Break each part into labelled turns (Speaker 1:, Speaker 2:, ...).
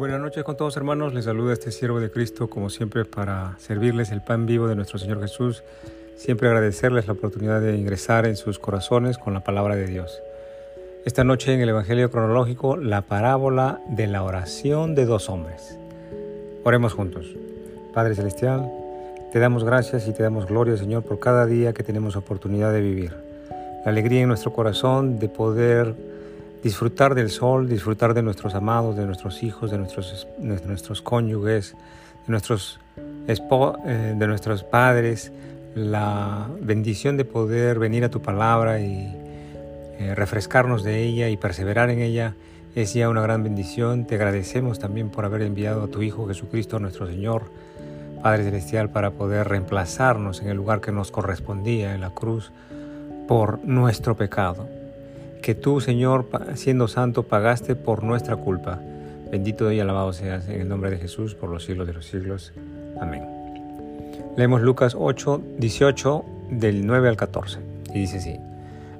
Speaker 1: Buenas noches con todos hermanos, les saluda este siervo de Cristo como siempre para servirles el pan vivo de nuestro Señor Jesús, siempre agradecerles la oportunidad de ingresar en sus corazones con la palabra de Dios. Esta noche en el Evangelio cronológico, la parábola de la oración de dos hombres. Oremos juntos. Padre Celestial, te damos gracias y te damos gloria Señor por cada día que tenemos oportunidad de vivir. La alegría en nuestro corazón de poder disfrutar del sol, disfrutar de nuestros amados, de nuestros hijos, de nuestros, nuestros cónyuges, de nuestros, eh, de nuestros padres, la bendición de poder venir a tu palabra y eh, refrescarnos de ella y perseverar en ella es ya una gran bendición. Te agradecemos también por haber enviado a tu Hijo Jesucristo, nuestro Señor, Padre Celestial, para poder reemplazarnos en el lugar que nos correspondía en la cruz por nuestro pecado que tú, Señor, siendo santo, pagaste por nuestra culpa. Bendito y alabado seas en el nombre de Jesús por los siglos de los siglos. Amén. Leemos Lucas 8, 18 del 9 al 14 y dice así.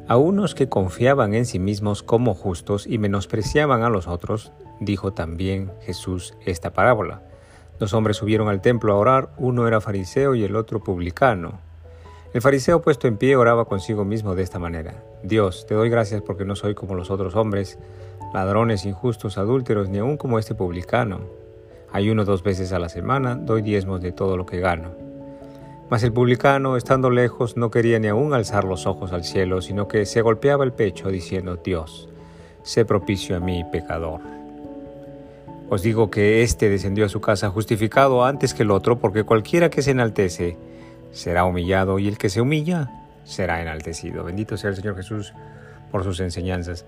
Speaker 1: A unos que confiaban en sí mismos como justos y menospreciaban a los otros, dijo también Jesús esta parábola. Dos hombres subieron al templo a orar, uno era fariseo y el otro publicano. El fariseo puesto en pie oraba consigo mismo de esta manera. Dios, te doy gracias porque no soy como los otros hombres, ladrones, injustos, adúlteros, ni aun como este publicano. Ayuno dos veces a la semana, doy diezmos de todo lo que gano. Mas el publicano, estando lejos, no quería ni aun alzar los ojos al cielo, sino que se golpeaba el pecho diciendo, Dios, sé propicio a mí, pecador. Os digo que éste descendió a su casa justificado antes que el otro, porque cualquiera que se enaltece, será humillado y el que se humilla será enaltecido. Bendito sea el Señor Jesús por sus enseñanzas.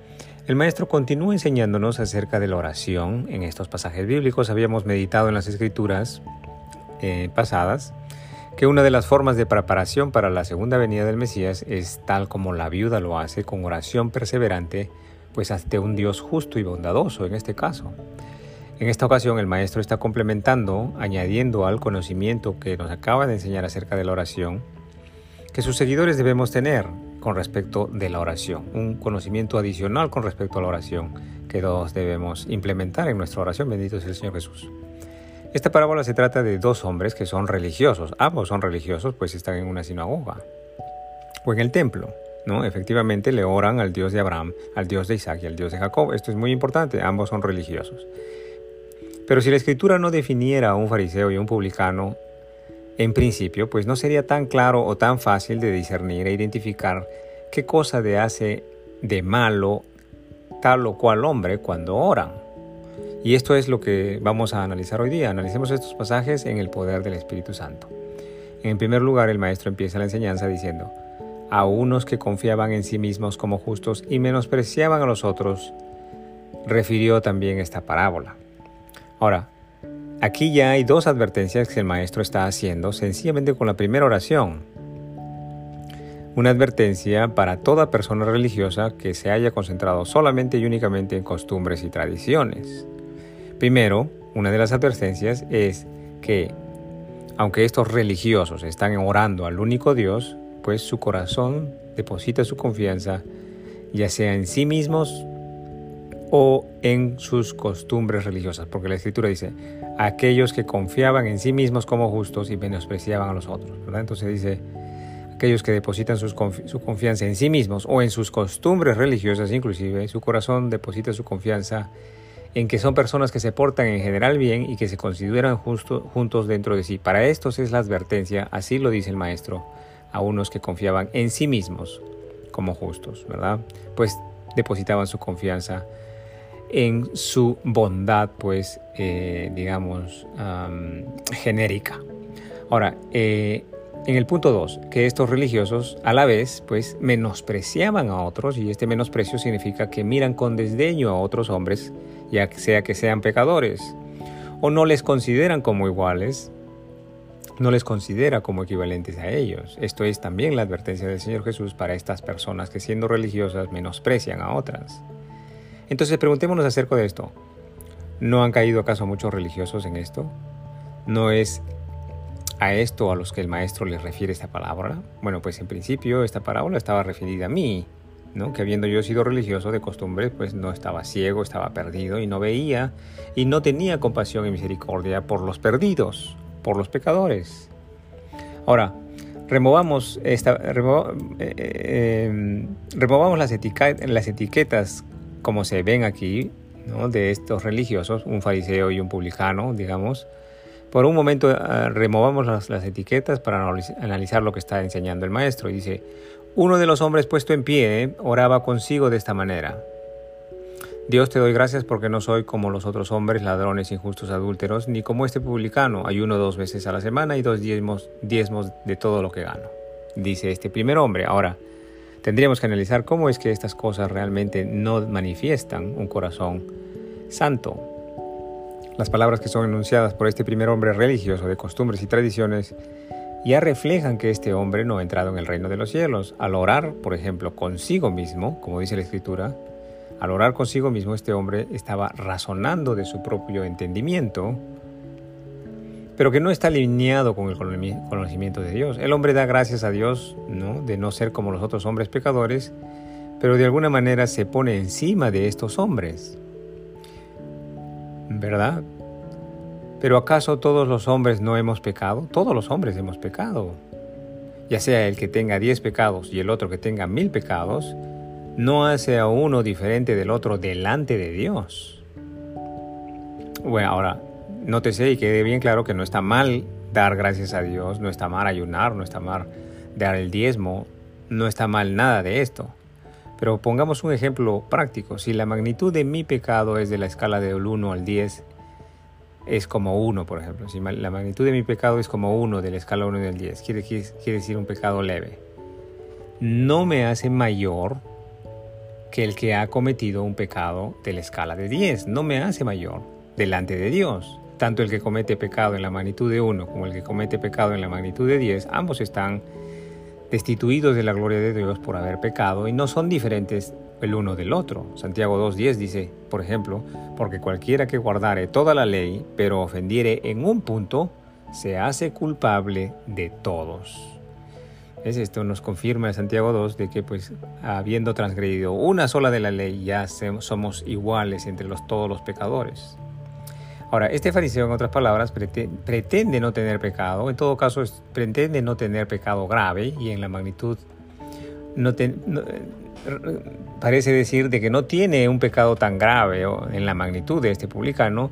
Speaker 1: El maestro continúa enseñándonos acerca de la oración en estos pasajes bíblicos. Habíamos meditado en las escrituras eh, pasadas que una de las formas de preparación para la segunda venida del Mesías es tal como la viuda lo hace con oración perseverante, pues ante un Dios justo y bondadoso en este caso. En esta ocasión el maestro está complementando, añadiendo al conocimiento que nos acaba de enseñar acerca de la oración, que sus seguidores debemos tener con respecto de la oración, un conocimiento adicional con respecto a la oración que todos debemos implementar en nuestra oración, bendito sea el Señor Jesús. Esta parábola se trata de dos hombres que son religiosos, ambos son religiosos pues están en una sinagoga o en el templo. ¿no? Efectivamente le oran al Dios de Abraham, al Dios de Isaac y al Dios de Jacob. Esto es muy importante, ambos son religiosos. Pero si la escritura no definiera a un fariseo y un publicano, en principio, pues no sería tan claro o tan fácil de discernir e identificar qué cosa de hace de malo tal o cual hombre cuando oran. Y esto es lo que vamos a analizar hoy día. Analicemos estos pasajes en el poder del Espíritu Santo. En primer lugar, el maestro empieza la enseñanza diciendo, a unos que confiaban en sí mismos como justos y menospreciaban a los otros, refirió también esta parábola. Ahora, aquí ya hay dos advertencias que el maestro está haciendo sencillamente con la primera oración. Una advertencia para toda persona religiosa que se haya concentrado solamente y únicamente en costumbres y tradiciones. Primero, una de las advertencias es que, aunque estos religiosos están orando al único Dios, pues su corazón deposita su confianza ya sea en sí mismos o en sus costumbres religiosas, porque la escritura dice, aquellos que confiaban en sí mismos como justos y menospreciaban a los otros, Entonces dice, aquellos que depositan su confianza en sí mismos o en sus costumbres religiosas inclusive, su corazón deposita su confianza en que son personas que se portan en general bien y que se consideran juntos dentro de sí. Para estos es la advertencia, así lo dice el maestro, a unos que confiaban en sí mismos como justos, ¿verdad? Pues depositaban su confianza en su bondad, pues, eh, digamos, genérica. Ahora, eh, en el punto 2, que estos religiosos a la vez, pues, menospreciaban a otros, y este menosprecio significa que miran con desdeño a otros hombres, ya sea que sean pecadores, o no les consideran como iguales, no les considera como equivalentes a ellos. Esto es también la advertencia del Señor Jesús para estas personas que siendo religiosas menosprecian a otras. Entonces preguntémonos acerca de esto. ¿No han caído acaso muchos religiosos en esto? ¿No es a esto a los que el maestro les refiere esta palabra? Bueno, pues en principio esta parábola estaba referida a mí, ¿no? que habiendo yo sido religioso de costumbre, pues no estaba ciego, estaba perdido y no veía y no tenía compasión y misericordia por los perdidos, por los pecadores. Ahora, removamos, esta, eh, em, removamos las, las, etiquetas como se ven aquí de estos religiosos, un fariseo y un publicano, digamos. Por un momento eh, removamos las, etiquetas para analizar lo que está enseñando el maestro. Dice, uno de los hombres puesto en pie oraba consigo de esta manera. Dios te doy gracias porque no soy como los otros hombres, ladrones, injustos, adúlteros, ni como este publicano, ayuno dos veces a la semana y dos diezmos, diezmos de todo lo que gano. Dice este primer hombre. Ahora, tendríamos que analizar cómo es que estas cosas realmente no manifiestan un corazón santo. Las palabras que son enunciadas por este primer hombre religioso de costumbres y tradiciones ya reflejan que este hombre no ha entrado en el reino de los cielos. Al orar, por ejemplo, consigo mismo, como dice la escritura, al orar consigo mismo este hombre estaba razonando de su propio entendimiento, pero que no está alineado con el conocimiento de Dios. El hombre da gracias a Dios ¿no? de no ser como los otros hombres pecadores, pero de alguna manera se pone encima de estos hombres. ¿Verdad? Pero ¿acaso todos los hombres no hemos pecado? Todos los hombres hemos pecado. Ya sea el que tenga diez pecados y el otro que tenga mil pecados, no hace a uno diferente del otro delante de Dios. Bueno, ahora, nótese y quede bien claro que no está mal dar gracias a Dios, no está mal ayunar, no está mal dar el diezmo, no está mal nada de esto. Pero pongamos un ejemplo práctico. Si la magnitud de mi pecado es de la escala del 1 al 10, es como 1, por ejemplo. Si la magnitud de mi pecado es como 1 de la escala 1 del 10, quiere, quiere decir un pecado leve. No me hace mayor que el que ha cometido un pecado de la escala de 10. No me hace mayor delante de Dios. Tanto el que comete pecado en la magnitud de 1 como el que comete pecado en la magnitud de 10, ambos están destituidos de la gloria de Dios por haber pecado y no son diferentes el uno del otro. Santiago 2.10 dice, por ejemplo, porque cualquiera que guardare toda la ley, pero ofendiere en un punto, se hace culpable de todos. Es esto nos confirma Santiago 2 de que pues habiendo transgredido una sola de la ley ya somos iguales entre los, todos los pecadores. Ahora, este fariseo en otras palabras pretende no tener pecado, en todo caso pretende no tener pecado grave y en la magnitud no, parece decir de que no tiene un pecado tan grave en la magnitud de este publicano,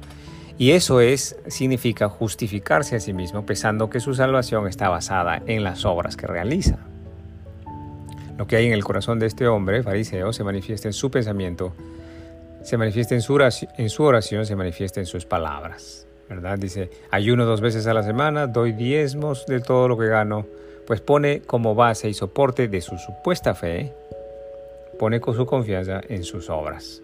Speaker 1: y eso es, significa justificarse a sí mismo, pensando que su salvación está basada en las obras que realiza. Lo que hay en el corazón de este hombre, fariseo, se manifiesta en su pensamiento, se manifiesta en su oración, se manifiesta en sus palabras. ¿verdad? Dice, ayuno dos veces a la semana, doy diezmos de todo lo que gano, pues pone como base y soporte de su supuesta fe pone con su confianza en sus obras.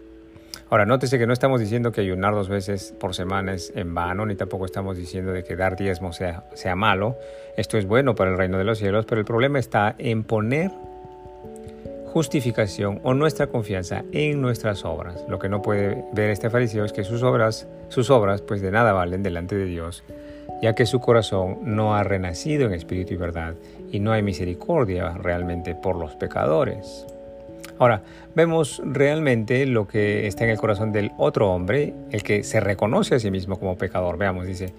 Speaker 1: Ahora, nótese que no estamos diciendo que ayunar dos veces por semana es en vano, ni tampoco estamos diciendo de que dar diezmo sea, sea malo. Esto es bueno para el reino de los cielos, pero el problema está en poner justificación o nuestra confianza en nuestras obras. Lo que no puede ver este fariseo es que sus obras, sus obras pues de nada valen delante de Dios, ya que su corazón no ha renacido en espíritu y verdad y no hay misericordia realmente por los pecadores. Ahora, vemos realmente lo que está en el corazón del otro hombre, el que se reconoce a sí mismo como pecador. Veamos, dice,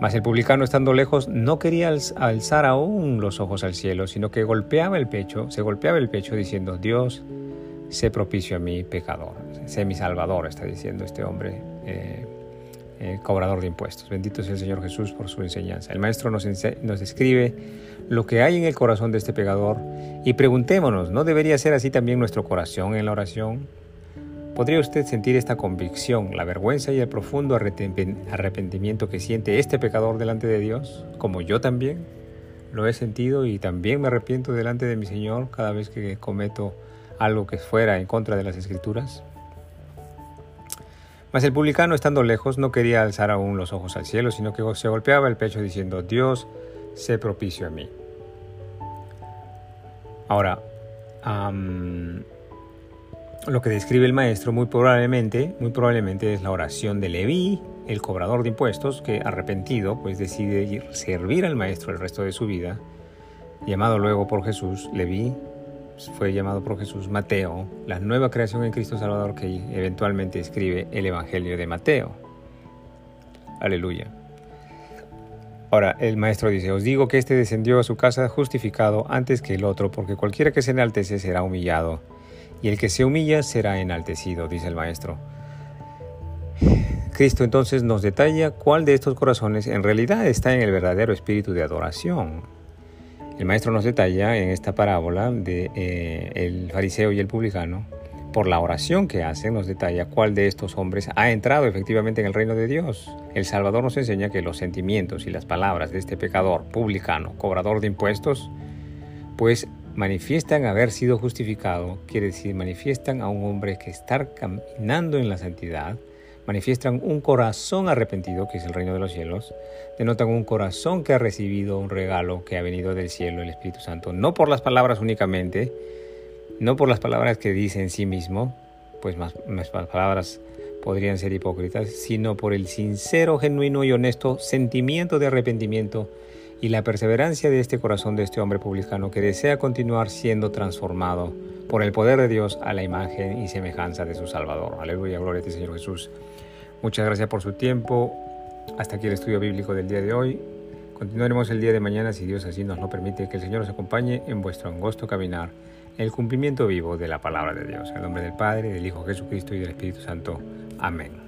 Speaker 1: mas el publicano estando lejos no quería alzar aún los ojos al cielo, sino que golpeaba el pecho, se golpeaba el pecho diciendo, Dios, sé propicio a mí, pecador, sé mi salvador, está diciendo este hombre. Eh, eh, cobrador de impuestos. Bendito sea el Señor Jesús por su enseñanza. El Maestro nos, nos describe lo que hay en el corazón de este pecador y preguntémonos, ¿no debería ser así también nuestro corazón en la oración? ¿Podría usted sentir esta convicción, la vergüenza y el profundo arrepentimiento que siente este pecador delante de Dios, como yo también? Lo he sentido y también me arrepiento delante de mi Señor cada vez que cometo algo que fuera en contra de las Escrituras. Mas el publicano, estando lejos, no quería alzar aún los ojos al cielo, sino que se golpeaba el pecho diciendo, Dios, sé propicio a mí. Ahora, lo que describe el maestro muy probablemente, muy probablemente es la oración de Leví, el cobrador de impuestos, que arrepentido, pues decide servir al maestro el resto de su vida, llamado luego por Jesús, Leví, fue llamado por Jesús Mateo, la nueva creación en Cristo Salvador que eventualmente escribe el Evangelio de Mateo. Aleluya. Ahora, el maestro dice, os digo que éste descendió a su casa justificado antes que el otro, porque cualquiera que se enaltece será humillado, y el que se humilla será enaltecido, dice el maestro. Cristo entonces nos detalla cuál de estos corazones en realidad está en el verdadero espíritu de adoración. El maestro nos detalla en esta parábola de eh, el fariseo y el publicano, por la oración que hacen, nos detalla cuál de estos hombres ha entrado efectivamente en el reino de Dios. El Salvador nos enseña que los sentimientos y las palabras de este pecador publicano, cobrador de impuestos, pues manifiestan haber sido justificado, quiere decir, manifiestan a un hombre que está caminando en la santidad, manifiestan un corazón arrepentido, que es el reino de los cielos, denotan un corazón que ha recibido un regalo que ha venido del cielo, el Espíritu Santo, no por las palabras únicamente, no por las palabras que dice en sí mismo, pues más, más palabras podrían ser hipócritas, sino por el sincero, genuino y honesto sentimiento de arrepentimiento y la perseverancia de este corazón de este hombre publicano que desea continuar siendo transformado por el poder de Dios a la imagen y semejanza de su Salvador. Aleluya, gloria a ti Señor Jesús. Muchas gracias por su tiempo. Hasta aquí el estudio bíblico del día de hoy. Continuaremos el día de mañana si Dios así nos lo permite. Que el Señor os acompañe en vuestro angosto caminar, el cumplimiento vivo de la palabra de Dios. En el nombre del Padre, del Hijo Jesucristo y del Espíritu Santo. Amén.